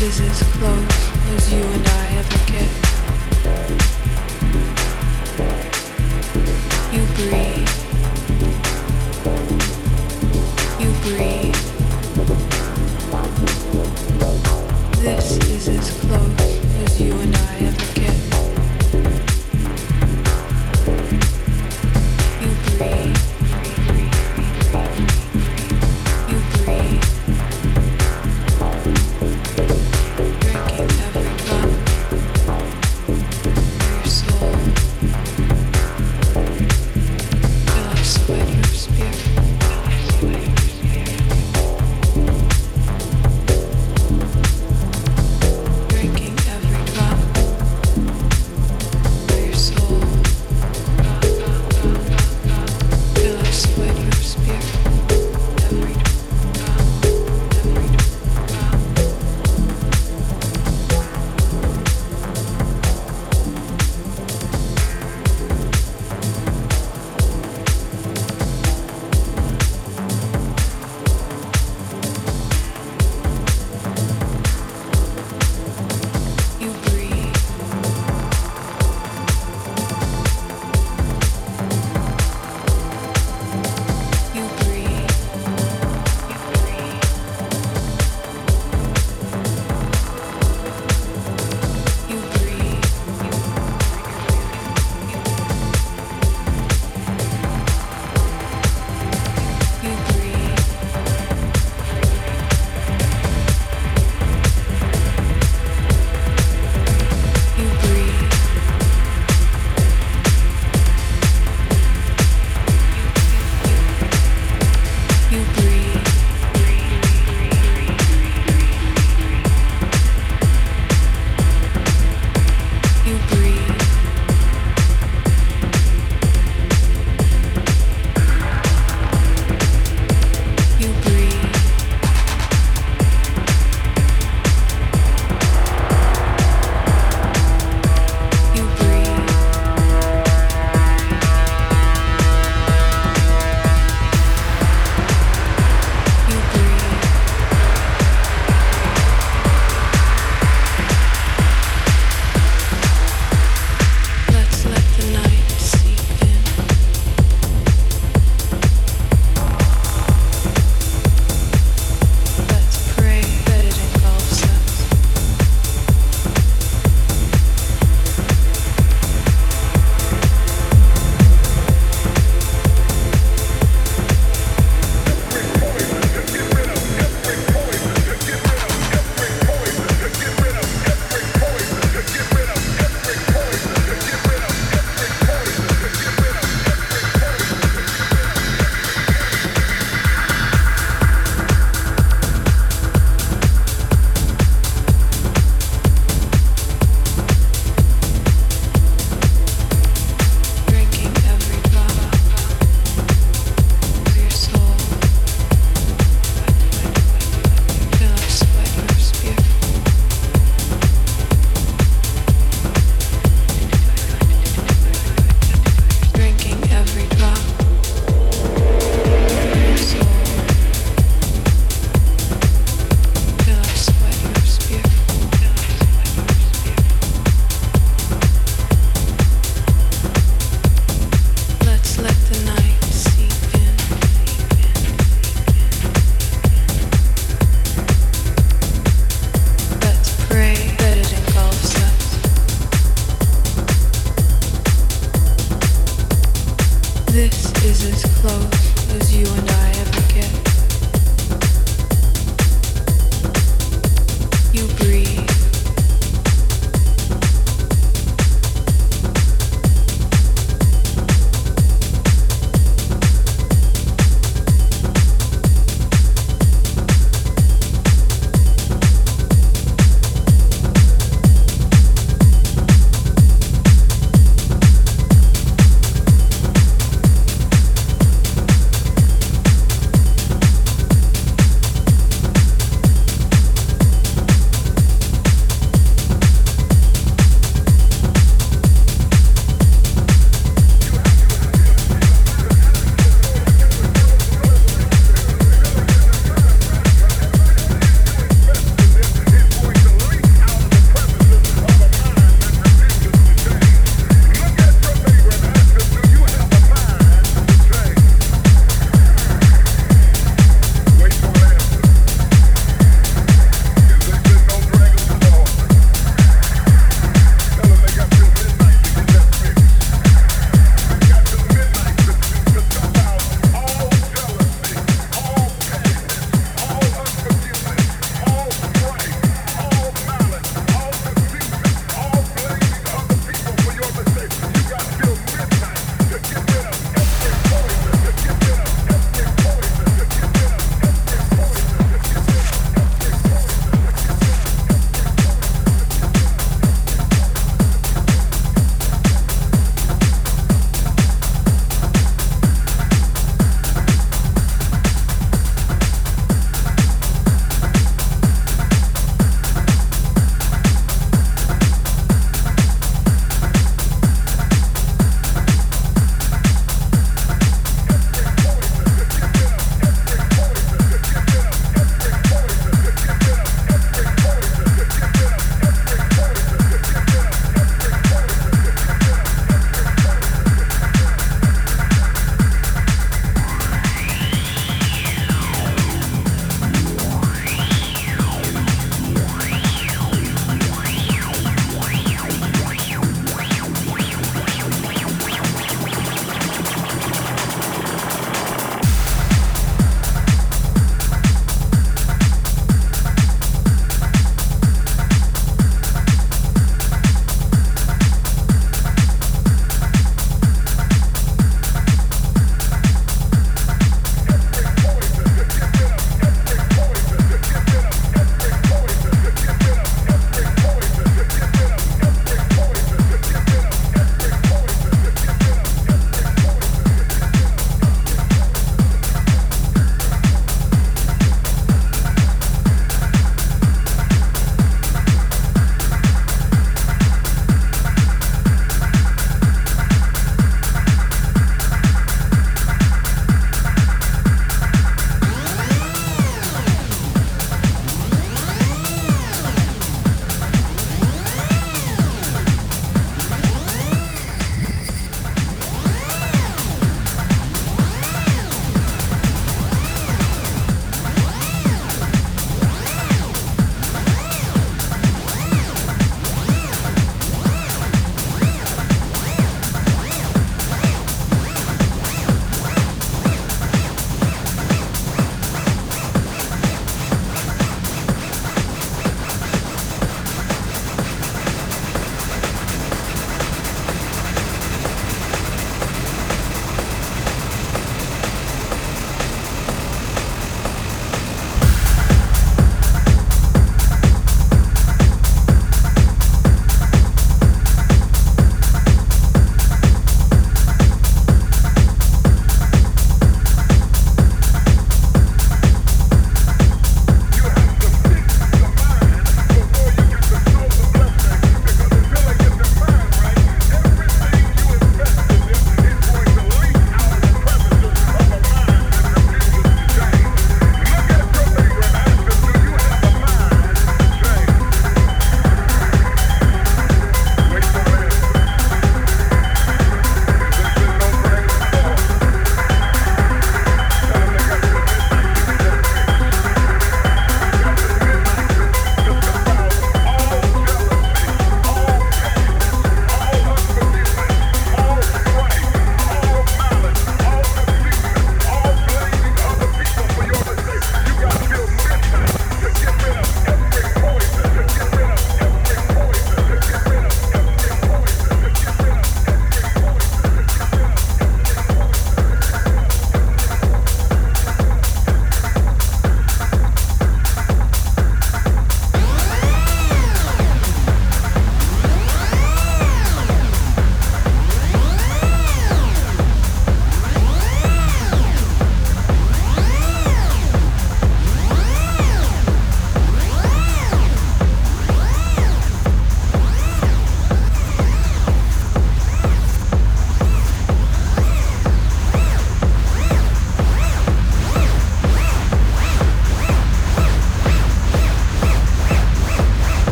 is as close as you and I ever get.